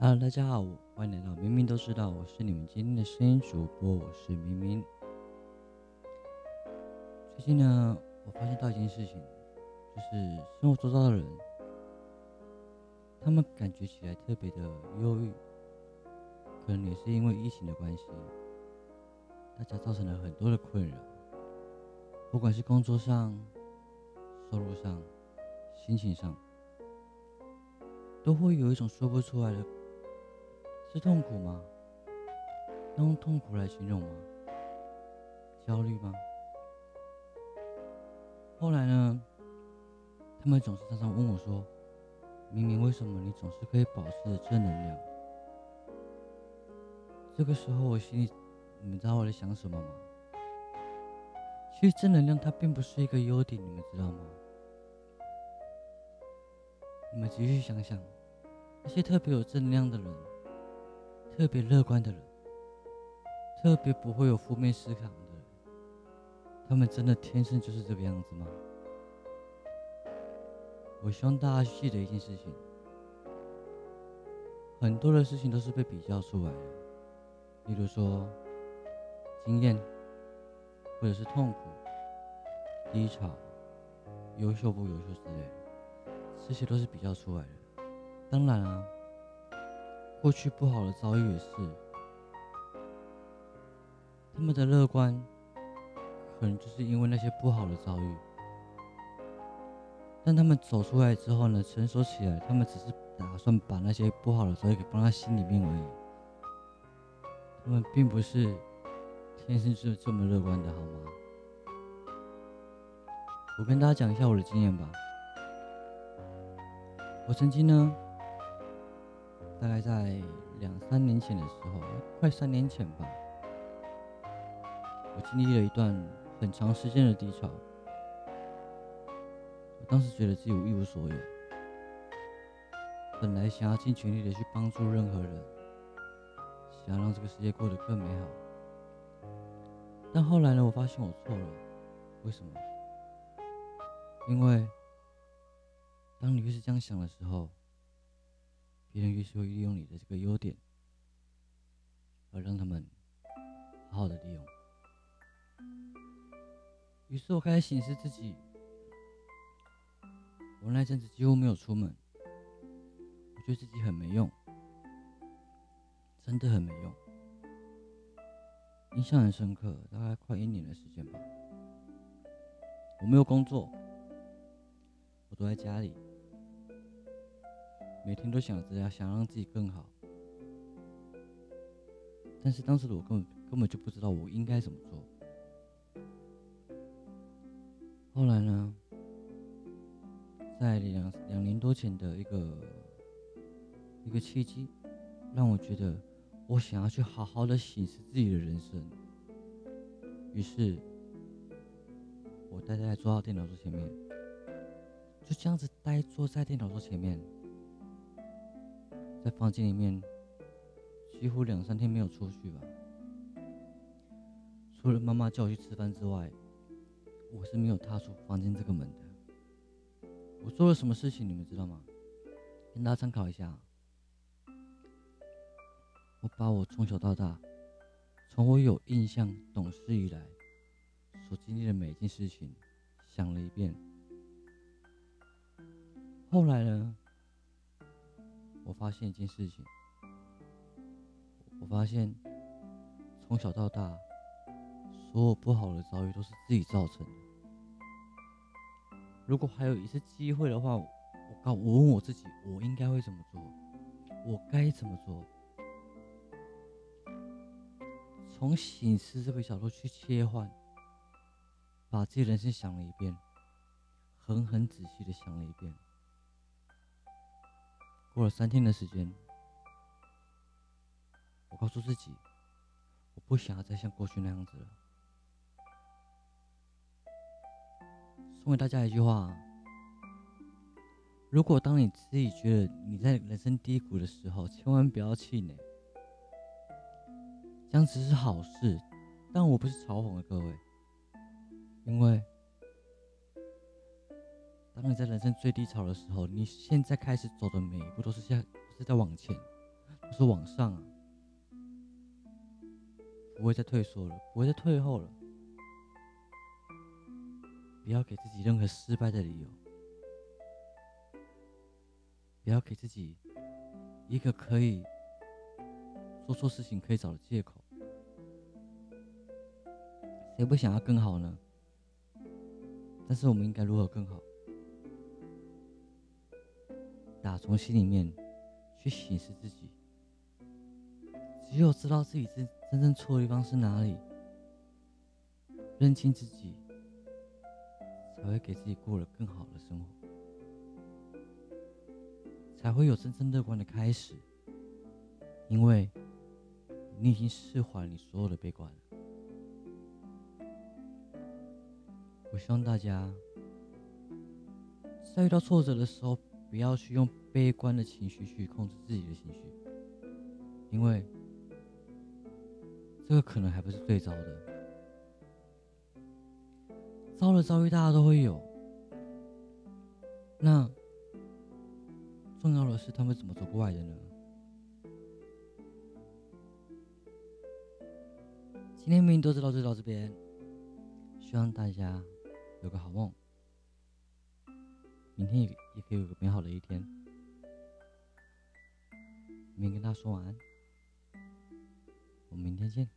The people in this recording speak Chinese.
Hello，大家好，欢迎来到明明都知道，我是你们今天的声音主播，我是明明。最近呢，我发现到一件事情，就是生活周遭的人，他们感觉起来特别的忧郁，可能也是因为疫情的关系，大家造成了很多的困扰，不管是工作上、收入上、心情上，都会有一种说不出来的。是痛苦吗？用痛苦来形容吗？焦虑吗？后来呢？他们总是常常问我说：“明明为什么你总是可以保持正能量？”这个时候，我心里，你们知道我在想什么吗？其实正能量它并不是一个优点，你们知道吗？你们继续想想，那些特别有正能量的人。特别乐观的人，特别不会有负面思考的人，他们真的天生就是这个样子吗？我希望大家记得一件事情：很多的事情都是被比较出来的，例如说经验，或者是痛苦、低潮、优秀不优秀之类，这些都是比较出来的。当然啊。过去不好的遭遇也是，他们的乐观，可能就是因为那些不好的遭遇。但他们走出来之后呢，成熟起来，他们只是打算把那些不好的遭遇给放在心里面而已。他们并不是天生就这么乐观的，好吗？我跟大家讲一下我的经验吧。我曾经呢。大概在两三年前的时候，快三年前吧，我经历了一段很长时间的低潮。我当时觉得自己一无所有，本来想要尽全力的去帮助任何人，想要让这个世界过得更美好。但后来呢，我发现我错了。为什么？因为当你越是这样想的时候，别人越是会利用你的这个优点，而让他们好好的利用。于是我开始审视自己，我那阵子几乎没有出门，我觉得自己很没用，真的很没用。印象很深刻，大概快一年的时间吧。我没有工作，我都在家里。每天都想着要想让自己更好，但是当时的我根本根本就不知道我应该怎么做。后来呢，在两两年多前的一个一个契机，让我觉得我想要去好好的审视自己的人生。于是，我呆呆坐到电脑桌前面，就这样子呆坐在电脑桌前面。在房间里面，几乎两三天没有出去吧。除了妈妈叫我去吃饭之外，我是没有踏出房间这个门的。我做了什么事情，你们知道吗？跟大家参考一下。我把我从小到大，从我有印象、懂事以来，所经历的每一件事情，想了一遍。后来呢？我发现一件事情，我发现从小到大，所有不好的遭遇都是自己造成的。如果还有一次机会的话，我告我问我自己，我应该会怎么做？我该怎么做？从醒思这个角度去切换，把自己人生想了一遍，狠狠仔细的想了一遍。过了三天的时间，我告诉自己，我不想要再像过去那样子了。送给大家一句话：如果当你自己觉得你在人生低谷的时候，千万不要气馁，这样子是好事。但我不是嘲讽的各位，因为。当你在人生最低潮的时候，你现在开始走的每一步都是在是在往前，或是往上啊，不会再退缩了，不会再退后了。不要给自己任何失败的理由，不要给自己一个可以做错事情可以找的借口。谁不想要更好呢？但是我们应该如何更好？打从心里面去审视自己。只有知道自己真真正错的地方是哪里，认清自己，才会给自己过了更好的生活，才会有真正乐观的开始。因为你已经释怀你所有的悲观了。我希望大家在遇到挫折的时候，不要去用悲观的情绪去控制自己的情绪，因为这个可能还不是最糟的。糟的遭遇大家都会有，那重要的是他们怎么走过来的呢？今天明都知道就到这边，希望大家。有个好梦，明天也也可以有个美好的一天。明天跟他说晚安，我们明天见。